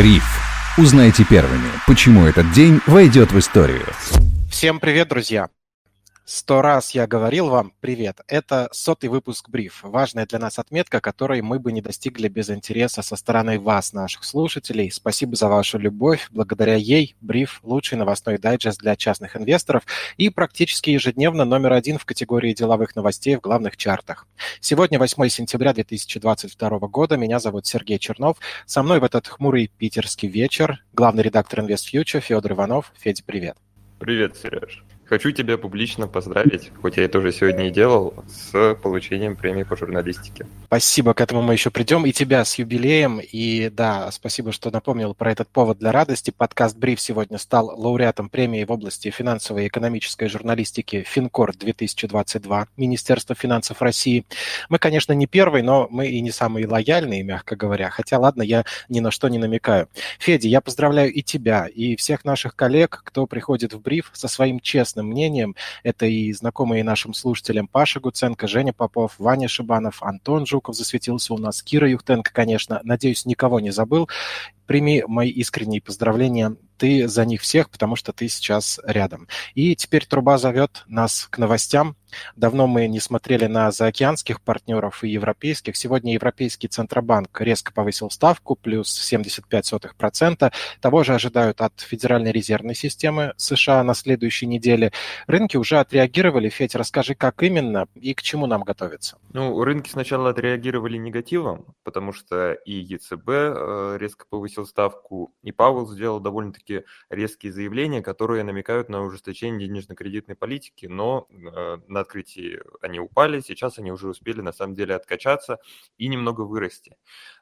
Бриф. Узнайте первыми, почему этот день войдет в историю. Всем привет, друзья! Сто раз я говорил вам привет. Это сотый выпуск Бриф. Важная для нас отметка, которой мы бы не достигли без интереса со стороны вас, наших слушателей. Спасибо за вашу любовь. Благодаря ей Бриф – лучший новостной дайджест для частных инвесторов и практически ежедневно номер один в категории деловых новостей в главных чартах. Сегодня 8 сентября 2022 года. Меня зовут Сергей Чернов. Со мной в этот хмурый питерский вечер главный редактор InvestFuture Федор Иванов. Федя, привет. Привет, Сереж. Хочу тебя публично поздравить, хоть я это уже сегодня и делал, с получением премии по журналистике. Спасибо, к этому мы еще придем. И тебя с юбилеем. И да, спасибо, что напомнил про этот повод для радости. Подкаст «Бриф» сегодня стал лауреатом премии в области финансовой и экономической журналистики «Финкор-2022» Министерства финансов России. Мы, конечно, не первый, но мы и не самые лояльные, мягко говоря. Хотя, ладно, я ни на что не намекаю. Федя, я поздравляю и тебя, и всех наших коллег, кто приходит в «Бриф» со своим честным личным мнением. Это и знакомые нашим слушателям Паша Гуценко, Женя Попов, Ваня Шибанов, Антон Жуков засветился у нас, Кира Юхтенко, конечно. Надеюсь, никого не забыл. Прими мои искренние поздравления. Ты за них всех, потому что ты сейчас рядом. И теперь труба зовет нас к новостям. Давно мы не смотрели на заокеанских партнеров и европейских. Сегодня Европейский Центробанк резко повысил ставку, плюс 75%. Того же ожидают от Федеральной резервной системы США на следующей неделе. Рынки уже отреагировали. Федь, расскажи, как именно и к чему нам готовиться? Ну, рынки сначала отреагировали негативом, потому что и ЕЦБ э, резко повысил ставку, и Пауэлл сделал довольно-таки резкие заявления, которые намекают на ужесточение денежно-кредитной политики, но э, на открытии они упали, сейчас они уже успели на самом деле откачаться и немного вырасти.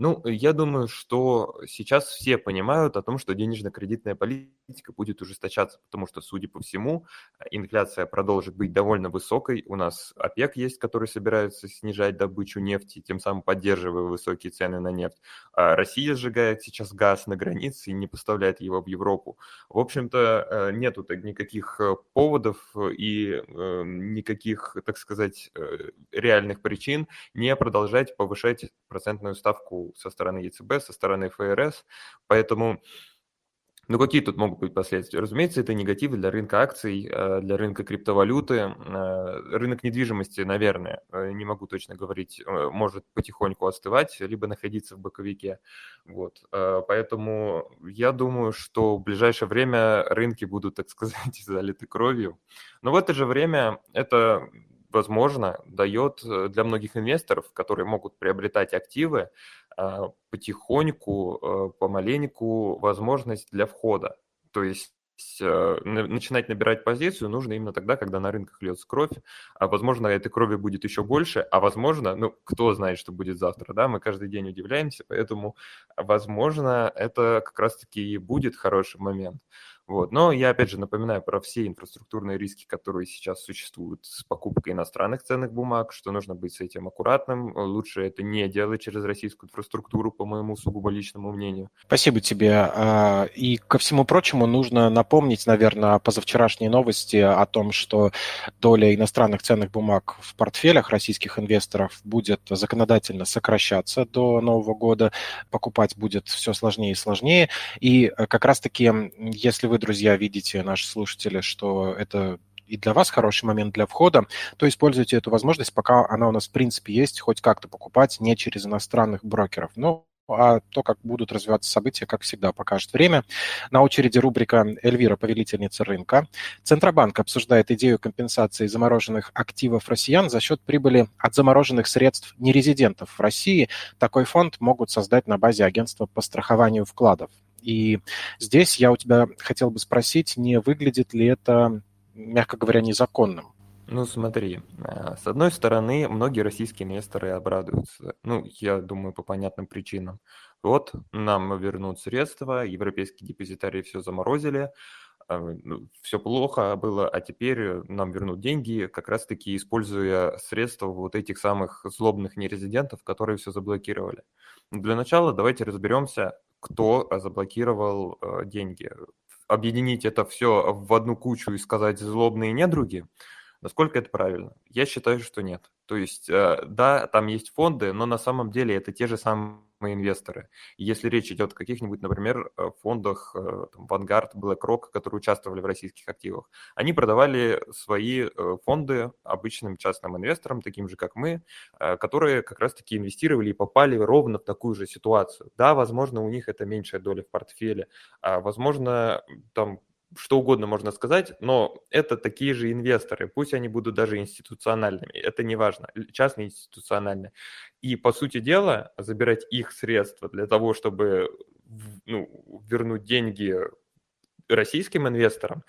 Ну, я думаю, что сейчас все понимают о том, что денежно-кредитная политика будет ужесточаться, потому что, судя по всему, инфляция продолжит быть довольно высокой. У нас ОПЕК есть, который собирается снижать добычу нефти, тем самым поддерживая высокие цены на нефть. А Россия сжигает сейчас газ на границе и не поставляет его в Европу. В общем-то, э, нету никаких э, поводов и э, никаких, так сказать, реальных причин не продолжать повышать процентную ставку со стороны ЕЦБ, со стороны ФРС. Поэтому ну, какие тут могут быть последствия? Разумеется, это негативы для рынка акций, э, для рынка криптовалюты. Э, рынок недвижимости, наверное, э, не могу точно говорить, может потихоньку остывать, либо находиться в боковике. Вот. Поэтому я думаю, что в ближайшее время рынки будут, так сказать, залиты кровью. Но в это же время это возможно, дает для многих инвесторов, которые могут приобретать активы, а, потихоньку, э, помаленьку возможность для входа. То есть э, начинать набирать позицию нужно именно тогда, когда на рынках льется кровь, а возможно этой крови будет еще больше, а возможно, ну кто знает, что будет завтра, да, мы каждый день удивляемся, поэтому возможно это как раз-таки и будет хороший момент. Вот. Но я опять же напоминаю про все инфраструктурные риски, которые сейчас существуют с покупкой иностранных ценных бумаг, что нужно быть с этим аккуратным. Лучше это не делать через российскую инфраструктуру, по моему сугубо личному мнению. Спасибо тебе. А, и ко всему прочему нужно напомнить, наверное, позавчерашние новости о том, что доля иностранных ценных бумаг в портфелях российских инвесторов будет законодательно сокращаться до Нового года. Покупать будет все сложнее и сложнее. И э, как раз-таки, если вы друзья, видите, наши слушатели, что это и для вас хороший момент для входа, то используйте эту возможность, пока она у нас в принципе есть, хоть как-то покупать не через иностранных брокеров. Ну, а то, как будут развиваться события, как всегда, покажет время. На очереди рубрика «Эльвира, повелительница рынка». Центробанк обсуждает идею компенсации замороженных активов россиян за счет прибыли от замороженных средств нерезидентов в России. Такой фонд могут создать на базе агентства по страхованию вкладов. И здесь я у тебя хотел бы спросить, не выглядит ли это, мягко говоря, незаконным? Ну, смотри, э, с одной стороны, многие российские инвесторы обрадуются, ну, я думаю, по понятным причинам. Вот, нам вернут средства, европейские депозитарии все заморозили, э, ну, все плохо было, а теперь нам вернут деньги, как раз-таки используя средства вот этих самых злобных нерезидентов, которые все заблокировали. Для начала давайте разберемся, кто заблокировал э, деньги. Объединить это все в одну кучу и сказать злобные недруги, насколько это правильно? Я считаю, что нет. То есть, э, да, там есть фонды, но на самом деле это те же самые инвесторы. Если речь идет о каких-нибудь, например, э, фондах э, там, Vanguard, BlackRock, которые участвовали в российских активах, они продавали свои э, фонды обычным частным инвесторам, таким же, как мы, которые как раз-таки инвестировали и попали ровно в такую же ситуацию. Да, возможно, у них это меньшая доля в портфеле, а возможно, там что угодно можно сказать, но это такие же инвесторы, пусть они будут даже институциональными, это не важно, частные институциональные. И, по сути дела, забирать их средства для того, чтобы ну, вернуть деньги российским инвесторам,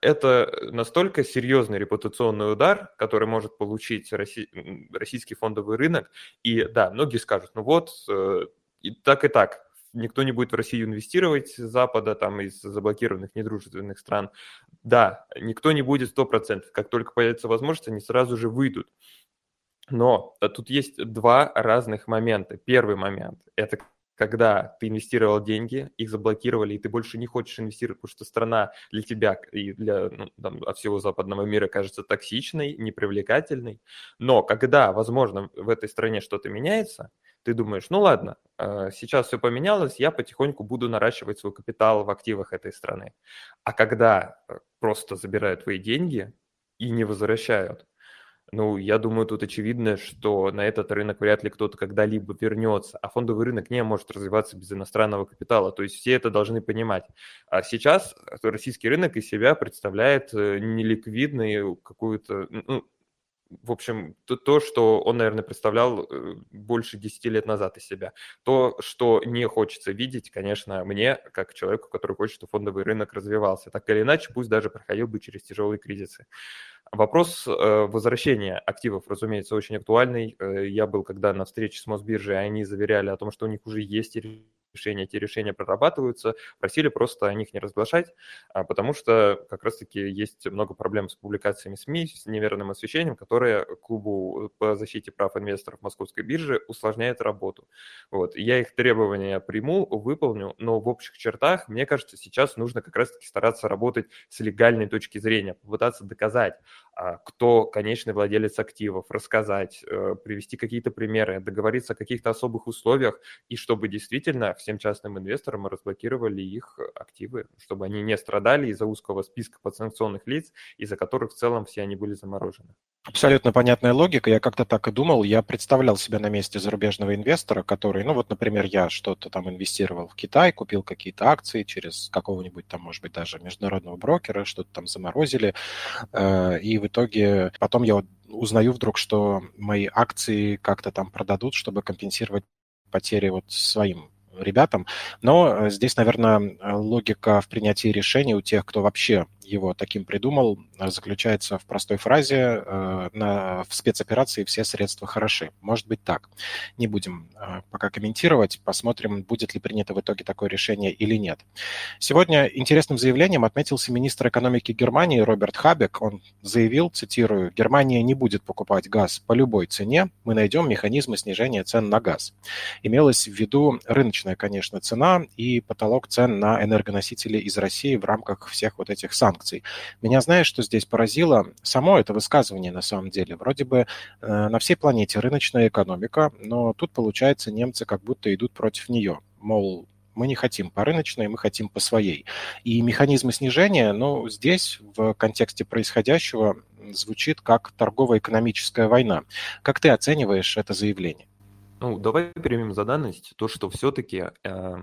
это настолько серьезный репутационный удар, который может получить российский фондовый рынок. И да, многие скажут, ну вот, э, и так и так, никто не будет в Россию инвестировать с Запада, там, из заблокированных недружественных стран. Да, никто не будет 100%. Как только появится возможность, они сразу же выйдут. Но э, тут есть два разных момента. Первый момент – это когда ты инвестировал деньги, их заблокировали, и ты больше не хочешь инвестировать, потому что страна для тебя и для ну, там, всего западного мира кажется токсичной, непривлекательной. Но когда, возможно, в этой стране что-то меняется, ты думаешь, ну ладно, э, сейчас все поменялось, я потихоньку буду наращивать свой капитал в активах этой страны. А когда э, просто забирают твои деньги и не возвращают, ну, я думаю, тут очевидно, что на этот рынок вряд ли кто-то когда-либо вернется, а фондовый рынок не может развиваться без иностранного капитала, то есть все это должны понимать. А сейчас российский рынок из себя представляет э, неликвидную какую-то, ну, в общем, то, то, что он, наверное, представлял э, больше 10 лет назад из себя. То, что не хочется видеть, конечно, мне, как человеку, который хочет, чтобы фондовый рынок развивался. Так или иначе, пусть даже проходил бы через тяжелые кризисы. Вопрос э, возвращения активов, разумеется, очень актуальный. Э, я был когда на встрече с Мосбиржей, они заверяли о том, что у них уже есть решения, эти решения прорабатываются, просили просто о них не разглашать, а, потому что как раз-таки есть много проблем с публикациями СМИ, с неверным освещением, которое клубу по защите прав инвесторов Московской биржи усложняет работу. Вот. Я их требования приму, выполню, но в общих чертах, мне кажется, сейчас нужно как раз-таки стараться работать с легальной точки зрения, попытаться доказать, кто конечный владелец активов, рассказать, э, привести какие-то примеры, договориться о каких-то особых условиях, и чтобы действительно всем частным инвесторам мы разблокировали их активы, чтобы они не страдали из-за узкого списка подсанкционных лиц, из-за которых в целом все они были заморожены. Абсолютно понятная логика. Я как-то так и думал. Я представлял себя на месте зарубежного инвестора, который, ну вот, например, я что-то там инвестировал в Китай, купил какие-то акции через какого-нибудь там, может быть, даже международного брокера, что-то там заморозили. Э, и в итоге потом я узнаю вдруг, что мои акции как-то там продадут, чтобы компенсировать потери вот своим ребятам. Но э, здесь, наверное, логика в принятии решений у тех, кто вообще его таким придумал, заключается в простой фразе э, на, в спецоперации все средства хороши. Может быть так. Не будем э, пока комментировать, посмотрим, будет ли принято в итоге такое решение или нет. Сегодня интересным заявлением отметился министр экономики Германии Роберт Хабек. Он заявил, цитирую, «Германия не будет покупать газ по любой цене, мы найдем механизмы снижения цен на газ». Имелось в виду рыночная, конечно, цена и потолок цен на энергоносители из России в рамках всех вот этих санкций санкций. Меня, знаешь, что здесь поразило? Само это высказывание на самом деле. Вроде бы э, на всей планете рыночная экономика, но тут, получается, немцы как будто идут против нее. Мол, мы не хотим по рыночной, мы хотим по своей. И механизмы снижения, ну, здесь в контексте происходящего звучит как торгово-экономическая война. Как ты оцениваешь это заявление? Ну, давай примем за данность то, что все-таки э,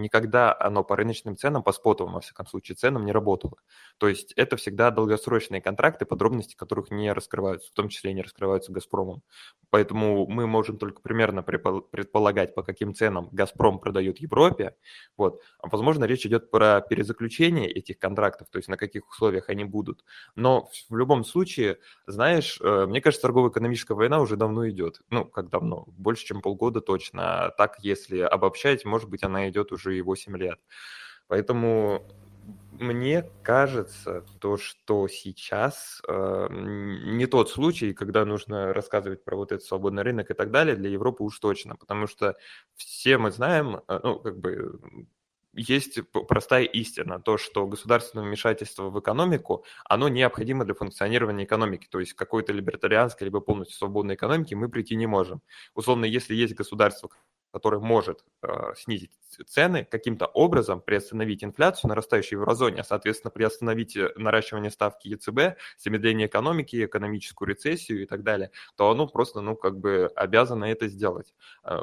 никогда оно по рыночным ценам, по спотовым, во всяком случае, ценам не работало. То есть это всегда долгосрочные контракты, подробности которых не раскрываются, в том числе не раскрываются «Газпромом». Поэтому мы можем только примерно предполагать, по каким ценам «Газпром» продает Европе. Вот. А, возможно, речь идет про перезаключение этих контрактов, то есть на каких условиях они будут. Но в любом случае, знаешь, э, мне кажется, торгово-экономическая война уже давно идет. Ну, как давно? Больше, чем полгода точно. А так, если обобщать, может быть, она идет уже и 8 лет. Поэтому мне кажется, то, что сейчас э, не тот случай, когда нужно рассказывать про вот этот свободный рынок и так далее, для Европы уж точно, потому что все мы знаем, э, ну, как бы есть простая истина, то, что государственное вмешательство в экономику, оно необходимо для функционирования экономики, то есть какой-то либертарианской либо полностью свободной экономики мы прийти не можем. Условно, если есть государство, который может э, снизить цены, каким-то образом приостановить инфляцию, нарастающую в еврозоне, а, соответственно, приостановить э, наращивание ставки ЕЦБ, замедление экономики, экономическую рецессию и так далее, то оно просто, ну, как бы обязано это сделать. Э,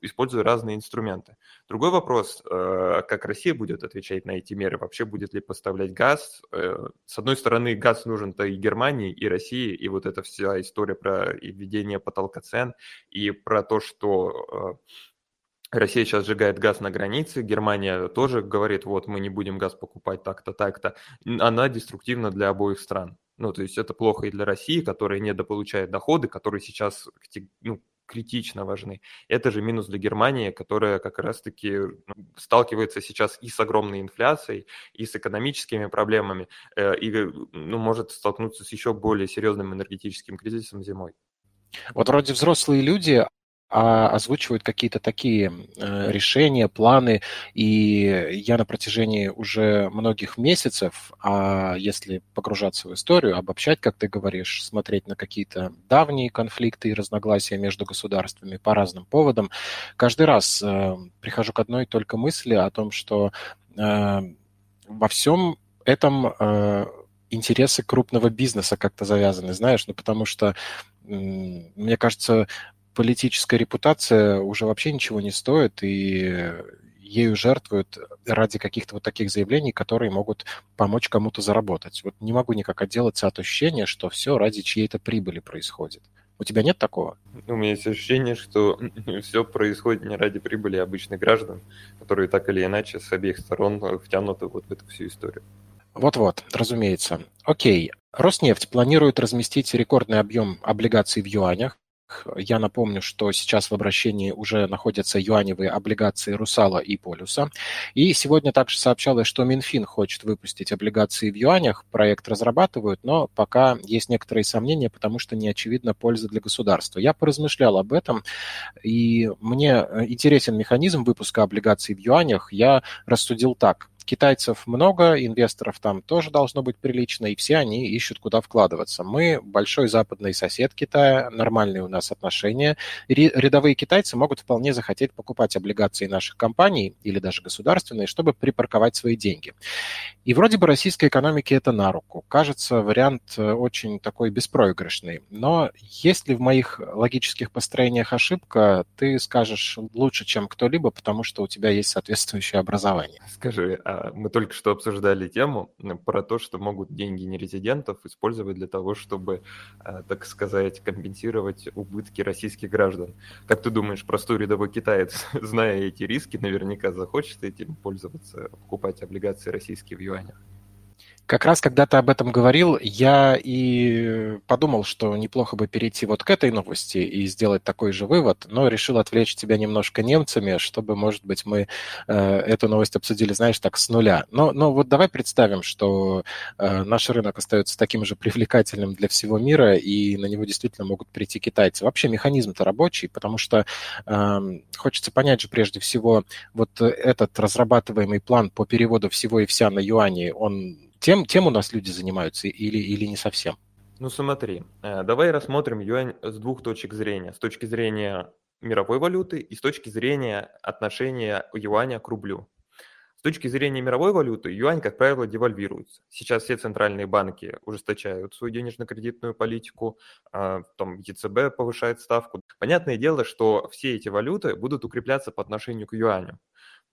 используя разные инструменты. Другой вопрос, э, как Россия будет отвечать на эти меры, вообще будет ли поставлять газ. С одной стороны, газ нужен-то и Германии, и России, и вот эта вся история про введение потолка цен, и про то, что Россия сейчас сжигает газ на границе, Германия тоже говорит, вот мы не будем газ покупать так-то, так-то. Она деструктивна для обоих стран. Ну, то есть это плохо и для России, которая недополучает доходы, которые сейчас ну, критично важны. Это же минус для Германии, которая как раз-таки ну, сталкивается сейчас и с огромной инфляцией, и с экономическими проблемами, э, и ну, может столкнуться с еще более серьезным энергетическим кризисом зимой. Вот вроде взрослые люди, а озвучивают какие-то такие э, решения, планы, и я на протяжении уже многих месяцев, а если погружаться в историю, обобщать, как ты говоришь, смотреть на какие-то давние конфликты и разногласия между государствами по разным поводам, каждый раз э, прихожу к одной только мысли о том, что э, во всем этом интересы крупного бизнеса как-то завязаны, знаешь, ну потому что мне кажется, политическая репутация уже вообще ничего не стоит, и ею жертвуют ради каких-то вот таких заявлений, которые могут помочь кому-то заработать. Вот не могу никак отделаться от ощущения, что все ради чьей-то прибыли происходит. У тебя нет такого? У меня есть ощущение, что все происходит не ради прибыли обычных граждан, которые так или иначе с обеих сторон втянуты вот в эту всю историю. Вот-вот, разумеется. Окей. Роснефть планирует разместить рекордный объем облигаций в юанях. Я напомню, что сейчас в обращении уже находятся юаневые облигации Русала и Полюса. И сегодня также сообщалось, что Минфин хочет выпустить облигации в юанях. Проект разрабатывают, но пока есть некоторые сомнения, потому что не очевидна польза для государства. Я поразмышлял об этом, и мне интересен механизм выпуска облигаций в юанях. Я рассудил так. Китайцев много, инвесторов там тоже должно быть прилично, и все они ищут, куда вкладываться. Мы большой западный сосед Китая, нормальные у нас отношения. Рядовые китайцы могут вполне захотеть покупать облигации наших компаний или даже государственные, чтобы припарковать свои деньги. И вроде бы российской экономике это на руку. Кажется, вариант э, очень такой беспроигрышный. Но есть ли в моих логических построениях ошибка, ты скажешь лучше, чем кто-либо, потому что у тебя есть соответствующее образование. Скажи, а мы только что обсуждали тему про то, что могут деньги нерезидентов использовать для того, чтобы, э, так сказать, компенсировать убытки российских граждан. Как ты думаешь, простой рядовой китаец, зная эти риски, наверняка захочет этим пользоваться, покупать облигации российские в юанях? Как раз, когда ты об этом говорил, я и подумал, что неплохо бы перейти вот к этой новости и сделать такой же вывод, но решил отвлечь тебя немножко немцами, чтобы, может быть, мы э, эту новость обсудили, знаешь, так с нуля. Но, но вот давай представим, что э, наш рынок остается таким же привлекательным для всего мира, и на него действительно могут прийти китайцы. Вообще механизм-то рабочий, потому что э, хочется понять же прежде всего, вот этот разрабатываемый план по переводу всего и вся на юани, он тем, тем у нас люди занимаются или, или не совсем? Ну смотри, э, давай рассмотрим юань с двух точек зрения. С точки зрения мировой валюты и с точки зрения отношения юаня к рублю. С точки зрения мировой валюты, юань, как правило, девальвируется. Сейчас все центральные банки ужесточают свою денежно-кредитную политику, а, там ЕЦБ повышает ставку. Понятное дело, что все эти валюты будут укрепляться по отношению к юаню.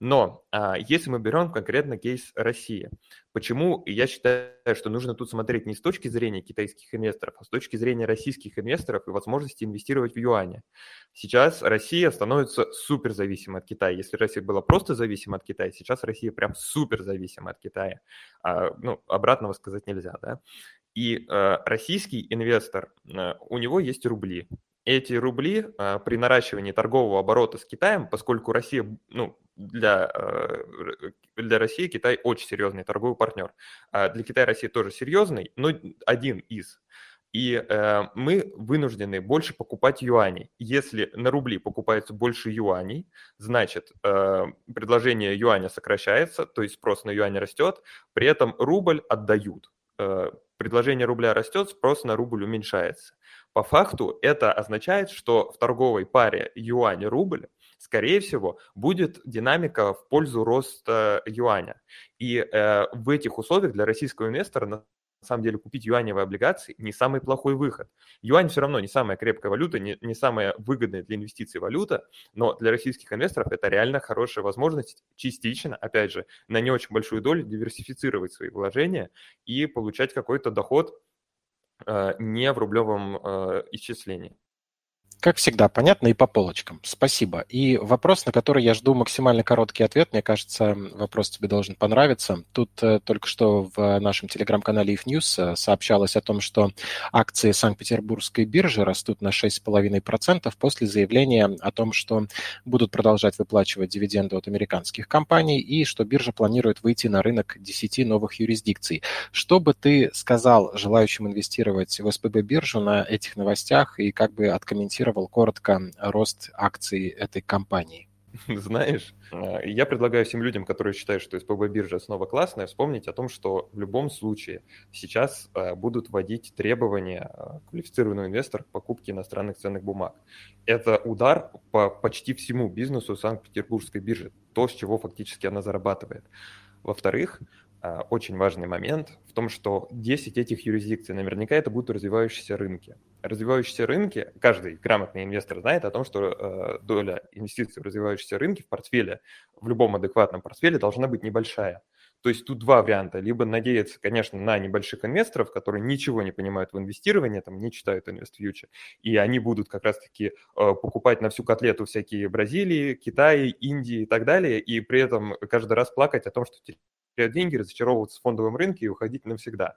Но а, если мы берем конкретно кейс России, почему я считаю, что нужно тут смотреть не с точки зрения китайских инвесторов, а с точки зрения российских инвесторов и возможности инвестировать в юане. Сейчас Россия становится супер зависимой от Китая. Если Россия была просто зависима от Китая, сейчас Россия прям супер зависима от Китая. А, ну, обратного сказать нельзя, да. И э, российский инвестор, э, у него есть рубли эти рубли при наращивании торгового оборота с Китаем, поскольку Россия, ну, для, э, для России Китай очень серьезный торговый партнер. А для Китая Россия тоже серьезный, но один из. И э, мы вынуждены больше покупать юаней. Если на рубли покупается больше юаней, значит э, предложение юаня сокращается, то есть спрос на юань растет, при этом рубль отдают. Э, предложение рубля растет, спрос на рубль уменьшается. По факту это означает, что в торговой паре юань-рубль скорее всего, будет динамика в пользу роста юаня. И э, в этих условиях для российского инвестора на самом деле купить юаневые облигации не самый плохой выход. Юань все равно не самая крепкая валюта, не, не самая выгодная для инвестиций валюта, но для российских инвесторов это реально хорошая возможность частично, опять же, на не очень большую долю диверсифицировать свои вложения и получать какой-то доход э, не в рублевом э, исчислении. Как всегда, понятно и по полочкам. Спасибо. И вопрос, на который я жду максимально короткий ответ, мне кажется, вопрос тебе должен понравиться. Тут э, только что в нашем телеграм-канале If News э, сообщалось о том, что акции Санкт-Петербургской биржи растут на 6,5% после заявления о том, что будут продолжать выплачивать дивиденды от американских компаний и что биржа планирует выйти на рынок 10 новых юрисдикций. Что бы ты сказал желающим инвестировать в СПБ биржу на этих новостях и как бы откомментировал прокомментировал коротко рост акций этой компании. Знаешь, а, я предлагаю всем людям, которые считают, что СПБ биржа снова классная, вспомнить о том, что в любом случае сейчас а, будут вводить требования а, квалифицированного инвестора к покупке иностранных ценных бумаг. Это удар по почти всему бизнесу Санкт-Петербургской биржи, то, с чего фактически она зарабатывает. Во-вторых, очень важный момент в том, что 10 этих юрисдикций, наверняка это будут развивающиеся рынки развивающиеся рынки, каждый грамотный инвестор знает о том, что э, доля инвестиций в развивающиеся рынки в портфеле, в любом адекватном портфеле должна быть небольшая. То есть тут два варианта. Либо надеяться, конечно, на небольших инвесторов, которые ничего не понимают в инвестировании, там, не читают InvestFuture, и они будут как раз-таки э, покупать на всю котлету всякие Бразилии, Китаи, Индии и так далее, и при этом каждый раз плакать о том, что теряют деньги, разочаровываться в фондовом рынке и уходить навсегда.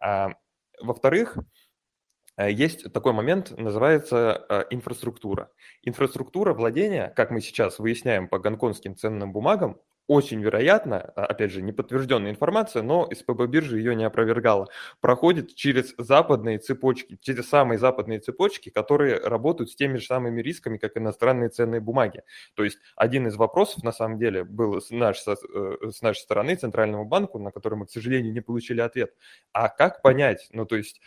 А, во-вторых, Э, есть такой момент, называется э, инфраструктура. Инфраструктура владения, как мы сейчас выясняем по гонконгским ценным бумагам, очень вероятно, а, опять же, неподтвержденная информация, но СПБ биржа ее не опровергала, проходит через западные цепочки, через самые западные цепочки, которые работают с теми же самыми рисками, как иностранные ценные бумаги. То есть один из вопросов, на самом деле, был с, наш, с э, нашей стороны Центральному банку, на который мы, к сожалению, не получили ответ. А как понять, ну то есть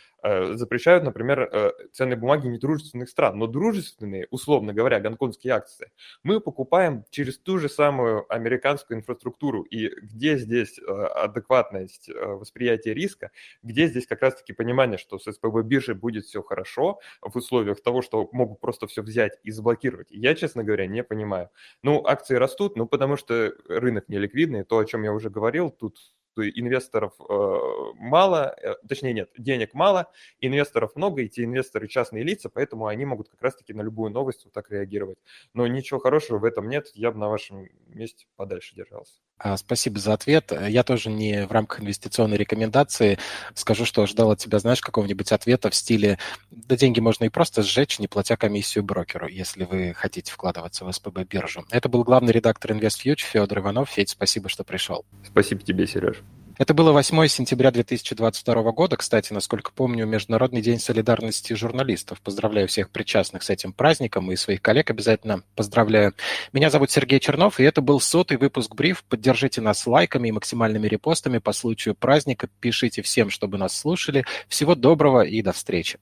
запрещают, например, э, ценные бумаги недружественных стран, но дружественные, условно говоря, гонконгские акции, мы покупаем через ту же самую американскую инфраструктуру, и где здесь э, адекватность э, восприятия риска, где здесь как раз-таки понимание, что с СПБ биржей будет все хорошо в условиях того, что могут просто все взять и заблокировать. Я, честно говоря, не понимаю. Ну, акции растут, ну, потому что рынок неликвидный, то, о чем я уже говорил, тут инвесторов э, мало, э, точнее нет, денег мало, инвесторов много, эти инвесторы частные лица, поэтому они могут как раз-таки на любую новость вот так реагировать. Но ничего хорошего в этом нет, я бы на вашем месте подальше держался. А, спасибо за ответ. Я тоже не в рамках инвестиционной рекомендации скажу, что ждал от тебя, знаешь, какого-нибудь ответа в стиле «да деньги можно и просто сжечь, не платя комиссию брокеру, если вы хотите вкладываться в СПБ биржу». Это был главный редактор InvestFuture Федор Иванов. Федь, спасибо, что пришел. Спасибо тебе, Сереж. Это было 8 сентября 2022 года. Кстати, насколько помню, Международный день солидарности журналистов. Поздравляю всех причастных с этим праздником и своих коллег обязательно поздравляю. Меня зовут Сергей Чернов, и это был сотый выпуск Бриф. Поддержите нас лайками и максимальными репостами по случаю праздника. Пишите всем, чтобы нас слушали. Всего доброго и до встречи.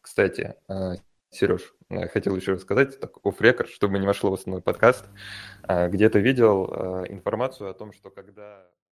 Кстати, э, Сереж, э, хотел еще рассказать, так, оф рекорд чтобы не вошло в основной подкаст. Э, где-то видел информацию о том, что когда...